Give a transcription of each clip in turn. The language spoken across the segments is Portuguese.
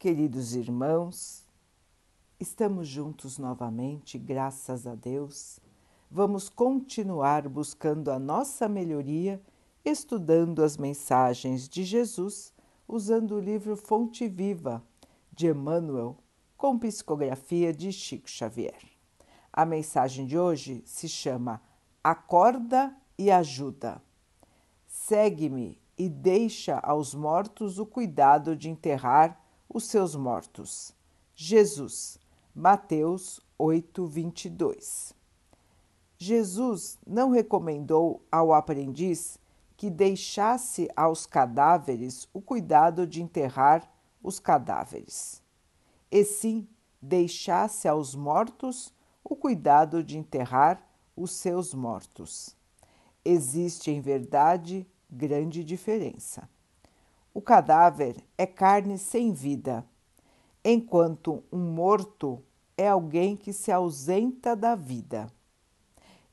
Queridos irmãos, estamos juntos novamente, graças a Deus. Vamos continuar buscando a nossa melhoria, estudando as mensagens de Jesus, usando o livro Fonte Viva de Emmanuel, com psicografia de Chico Xavier. A mensagem de hoje se chama Acorda e Ajuda. Segue-me e deixa aos mortos o cuidado de enterrar os seus mortos. Jesus, Mateus 8, 22. Jesus não recomendou ao aprendiz que deixasse aos cadáveres o cuidado de enterrar os cadáveres, e sim deixasse aos mortos o cuidado de enterrar os seus mortos. Existe, em verdade, grande diferença. O cadáver é carne sem vida, enquanto um morto é alguém que se ausenta da vida.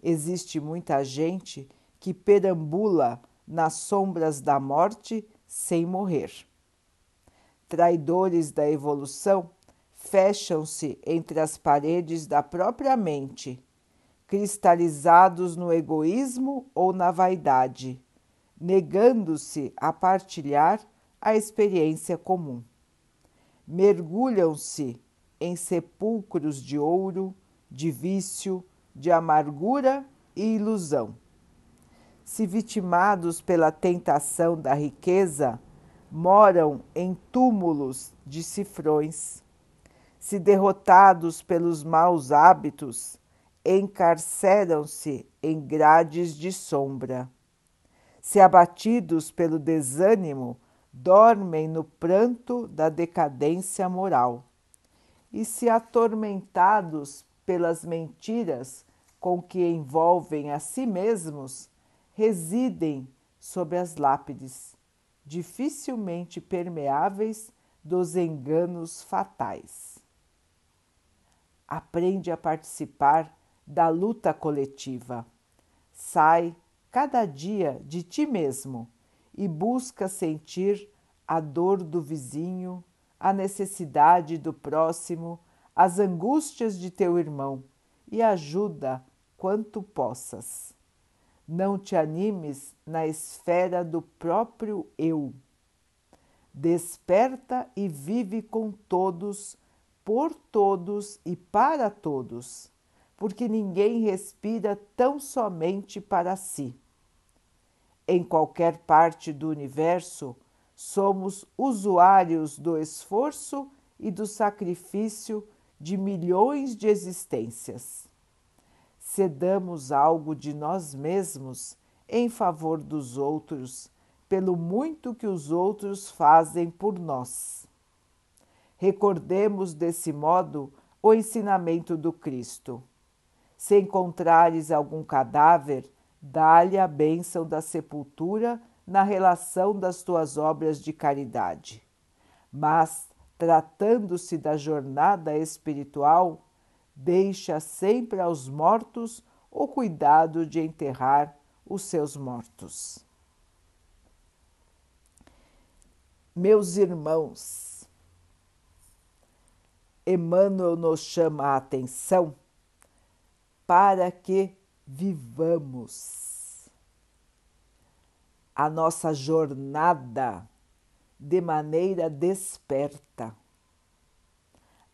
Existe muita gente que perambula nas sombras da morte sem morrer. Traidores da evolução fecham-se entre as paredes da própria mente, cristalizados no egoísmo ou na vaidade negando-se a partilhar a experiência comum. Mergulham-se em sepulcros de ouro, de vício, de amargura e ilusão. Se vitimados pela tentação da riqueza, moram em túmulos de cifrões. Se derrotados pelos maus hábitos, encarceram-se em grades de sombra se abatidos pelo desânimo, dormem no pranto da decadência moral. E se atormentados pelas mentiras com que envolvem a si mesmos, residem sob as lápides, dificilmente permeáveis dos enganos fatais. Aprende a participar da luta coletiva. Sai cada dia de ti mesmo e busca sentir a dor do vizinho, a necessidade do próximo, as angústias de teu irmão e ajuda quanto possas. Não te animes na esfera do próprio eu. Desperta e vive com todos, por todos e para todos porque ninguém respira tão somente para si. Em qualquer parte do universo, somos usuários do esforço e do sacrifício de milhões de existências. Cedamos algo de nós mesmos em favor dos outros, pelo muito que os outros fazem por nós. Recordemos desse modo o ensinamento do Cristo. Se encontrares algum cadáver, dá-lhe a bênção da sepultura na relação das tuas obras de caridade. Mas, tratando-se da jornada espiritual, deixa sempre aos mortos o cuidado de enterrar os seus mortos. Meus irmãos, Emmanuel nos chama a atenção para que vivamos. A nossa jornada de maneira desperta,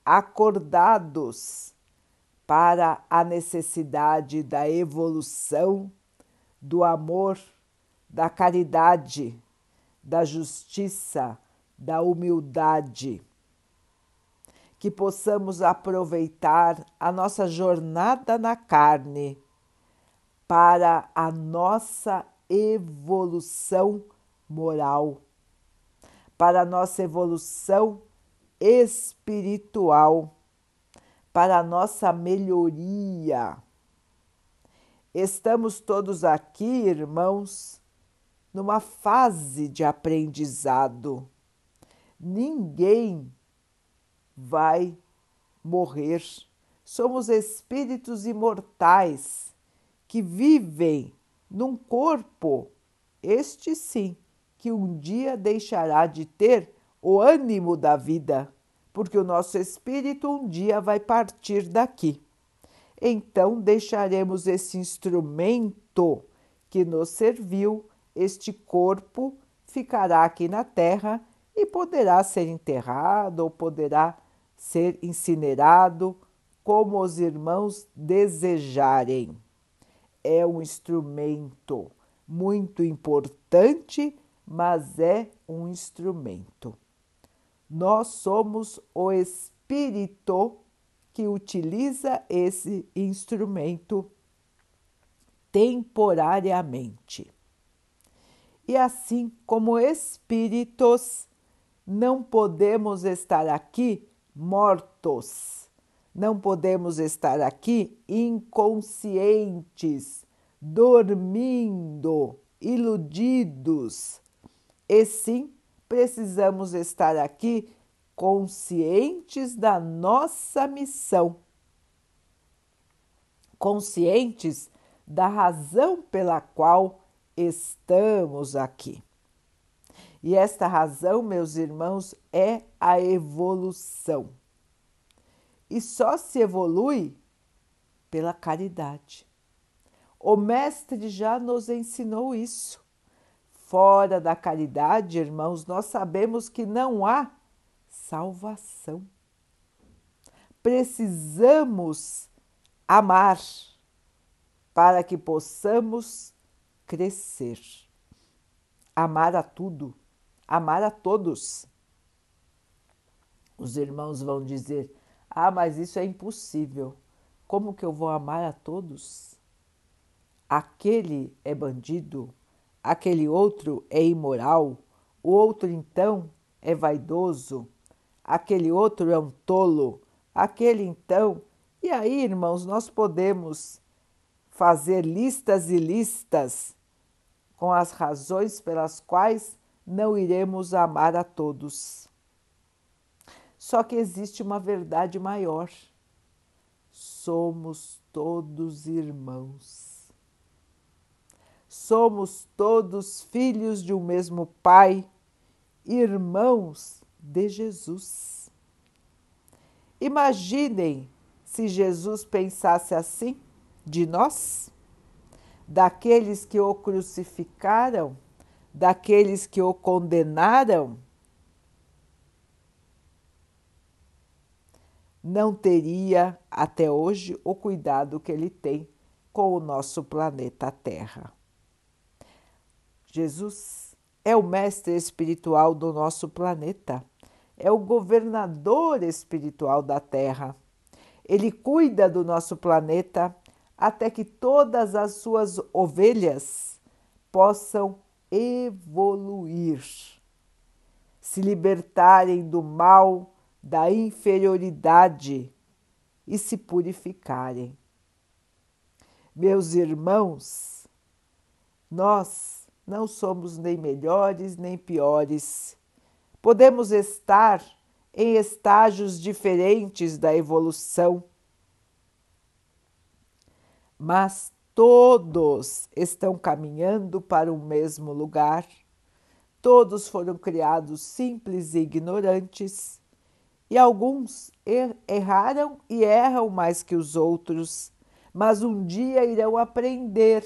acordados para a necessidade da evolução, do amor, da caridade, da justiça, da humildade. Que possamos aproveitar a nossa jornada na carne para a nossa evolução moral, para a nossa evolução espiritual, para a nossa melhoria. Estamos todos aqui, irmãos, numa fase de aprendizado. Ninguém vai morrer. Somos espíritos imortais que vivem num corpo, este sim, que um dia deixará de ter o ânimo da vida, porque o nosso espírito um dia vai partir daqui. Então deixaremos esse instrumento que nos serviu, este corpo ficará aqui na terra e poderá ser enterrado ou poderá ser incinerado, como os irmãos desejarem. É um instrumento muito importante, mas é um instrumento. Nós somos o espírito que utiliza esse instrumento temporariamente. E assim como espíritos, não podemos estar aqui mortos, não podemos estar aqui inconscientes, dormindo, iludidos. E sim, precisamos estar aqui conscientes da nossa missão, conscientes da razão pela qual estamos aqui. E esta razão, meus irmãos, é a evolução. E só se evolui pela caridade. O Mestre já nos ensinou isso. Fora da caridade, irmãos, nós sabemos que não há salvação. Precisamos amar para que possamos crescer. Amar a tudo, amar a todos. Os irmãos vão dizer: Ah, mas isso é impossível. Como que eu vou amar a todos? Aquele é bandido, aquele outro é imoral, o outro então é vaidoso, aquele outro é um tolo, aquele então. E aí, irmãos, nós podemos fazer listas e listas com as razões pelas quais não iremos amar a todos. Só que existe uma verdade maior. Somos todos irmãos. Somos todos filhos de um mesmo Pai, irmãos de Jesus. Imaginem se Jesus pensasse assim de nós, daqueles que o crucificaram, daqueles que o condenaram, não teria até hoje o cuidado que ele tem com o nosso planeta Terra. Jesus é o mestre espiritual do nosso planeta é o governador espiritual da Terra. Ele cuida do nosso planeta até que todas as suas ovelhas possam evoluir, se libertarem do mal, da inferioridade e se purificarem. Meus irmãos, nós não somos nem melhores nem piores Podemos estar em estágios diferentes da evolução, mas todos estão caminhando para o mesmo lugar. Todos foram criados simples e ignorantes, e alguns er erraram e erram mais que os outros, mas um dia irão aprender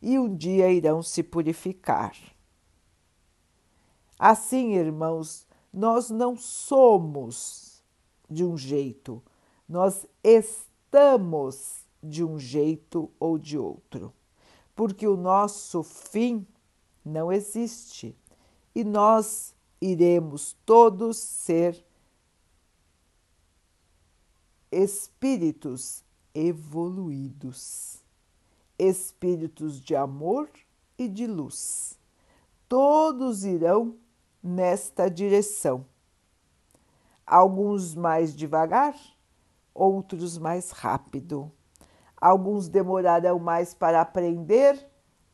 e um dia irão se purificar. Assim, irmãos, nós não somos de um jeito, nós estamos de um jeito ou de outro, porque o nosso fim não existe e nós iremos todos ser espíritos evoluídos, espíritos de amor e de luz. Todos irão nesta direção. Alguns mais devagar, outros mais rápido. Alguns demorarão mais para aprender,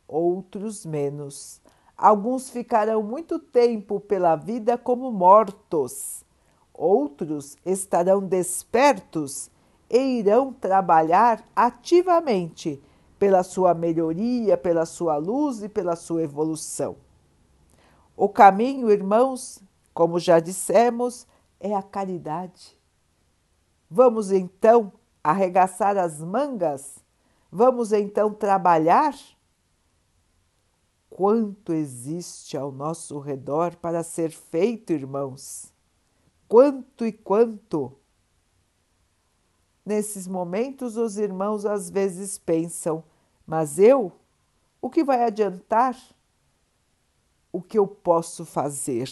outros menos. Alguns ficarão muito tempo pela vida como mortos, outros estarão despertos e irão trabalhar ativamente pela sua melhoria, pela sua luz e pela sua evolução. O caminho, irmãos, como já dissemos, é a caridade. Vamos então arregaçar as mangas? Vamos então trabalhar? Quanto existe ao nosso redor para ser feito, irmãos? Quanto e quanto? Nesses momentos, os irmãos às vezes pensam: mas eu? O que vai adiantar? O que eu posso fazer?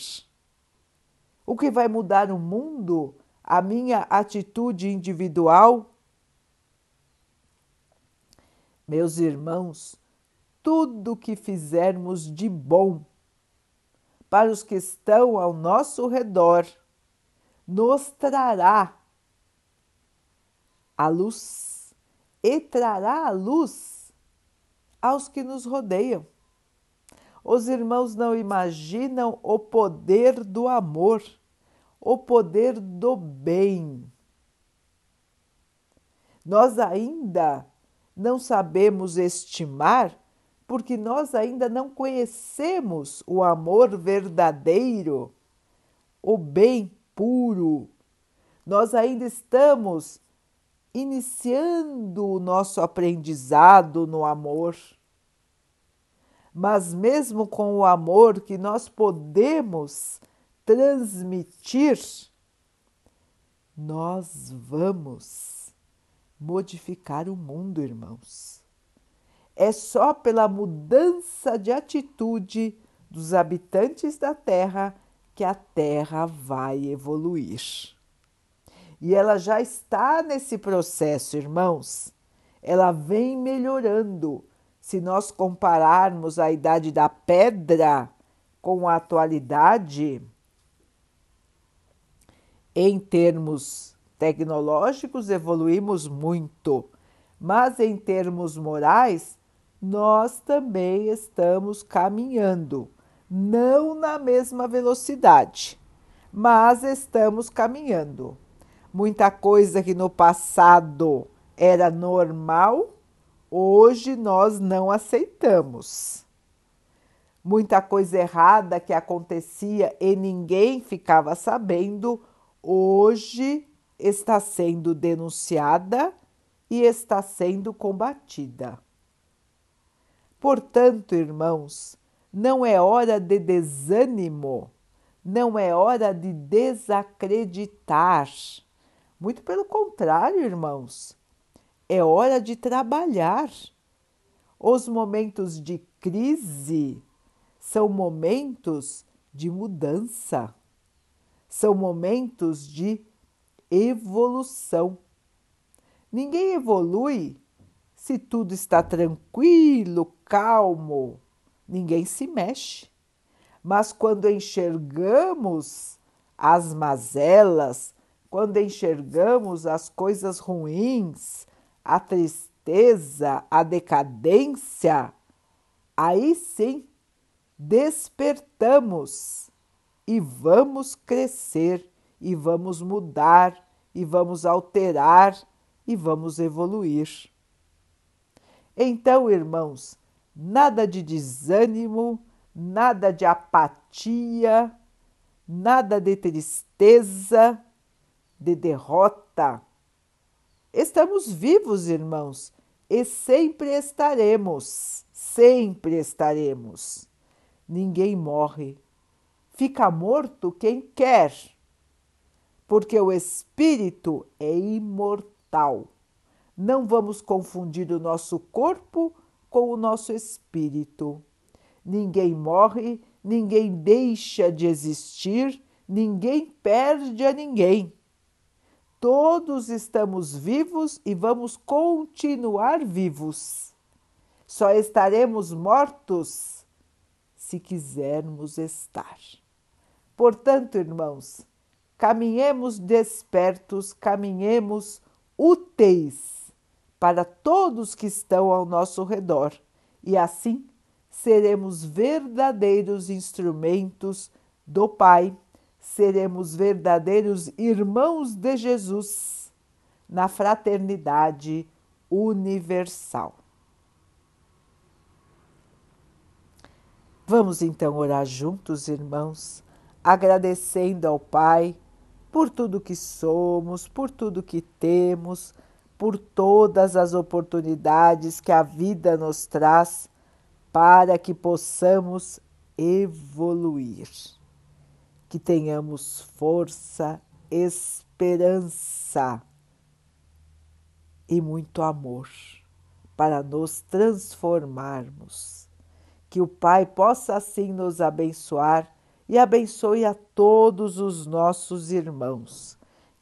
O que vai mudar o mundo? A minha atitude individual? Meus irmãos, tudo que fizermos de bom para os que estão ao nosso redor nos trará a luz e trará a luz aos que nos rodeiam. Os irmãos não imaginam o poder do amor, o poder do bem. Nós ainda não sabemos estimar porque nós ainda não conhecemos o amor verdadeiro, o bem puro. Nós ainda estamos iniciando o nosso aprendizado no amor. Mas, mesmo com o amor que nós podemos transmitir, nós vamos modificar o mundo, irmãos. É só pela mudança de atitude dos habitantes da Terra que a Terra vai evoluir. E ela já está nesse processo, irmãos. Ela vem melhorando. Se nós compararmos a idade da pedra com a atualidade, em termos tecnológicos, evoluímos muito, mas em termos morais, nós também estamos caminhando, não na mesma velocidade, mas estamos caminhando. Muita coisa que no passado era normal, hoje nós não aceitamos. Muita coisa errada que acontecia e ninguém ficava sabendo, hoje está sendo denunciada e está sendo combatida. Portanto, irmãos, não é hora de desânimo, não é hora de desacreditar. Muito pelo contrário, irmãos, é hora de trabalhar. Os momentos de crise são momentos de mudança, são momentos de evolução. Ninguém evolui se tudo está tranquilo, calmo, ninguém se mexe. Mas quando enxergamos as mazelas, quando enxergamos as coisas ruins, a tristeza, a decadência, aí sim despertamos e vamos crescer, e vamos mudar, e vamos alterar, e vamos evoluir. Então, irmãos, nada de desânimo, nada de apatia, nada de tristeza, de derrota. Estamos vivos, irmãos, e sempre estaremos, sempre estaremos. Ninguém morre. Fica morto quem quer, porque o espírito é imortal. Não vamos confundir o nosso corpo com o nosso espírito. Ninguém morre, ninguém deixa de existir, ninguém perde a ninguém. Todos estamos vivos e vamos continuar vivos. Só estaremos mortos se quisermos estar. Portanto, irmãos, caminhemos despertos, caminhemos úteis para todos que estão ao nosso redor, e assim seremos verdadeiros instrumentos do Pai, seremos verdadeiros irmãos de Jesus na fraternidade universal. Vamos então orar juntos, irmãos, agradecendo ao Pai por tudo que somos, por tudo que temos, por todas as oportunidades que a vida nos traz para que possamos evoluir, que tenhamos força, esperança e muito amor para nos transformarmos. Que o Pai possa assim nos abençoar e abençoe a todos os nossos irmãos.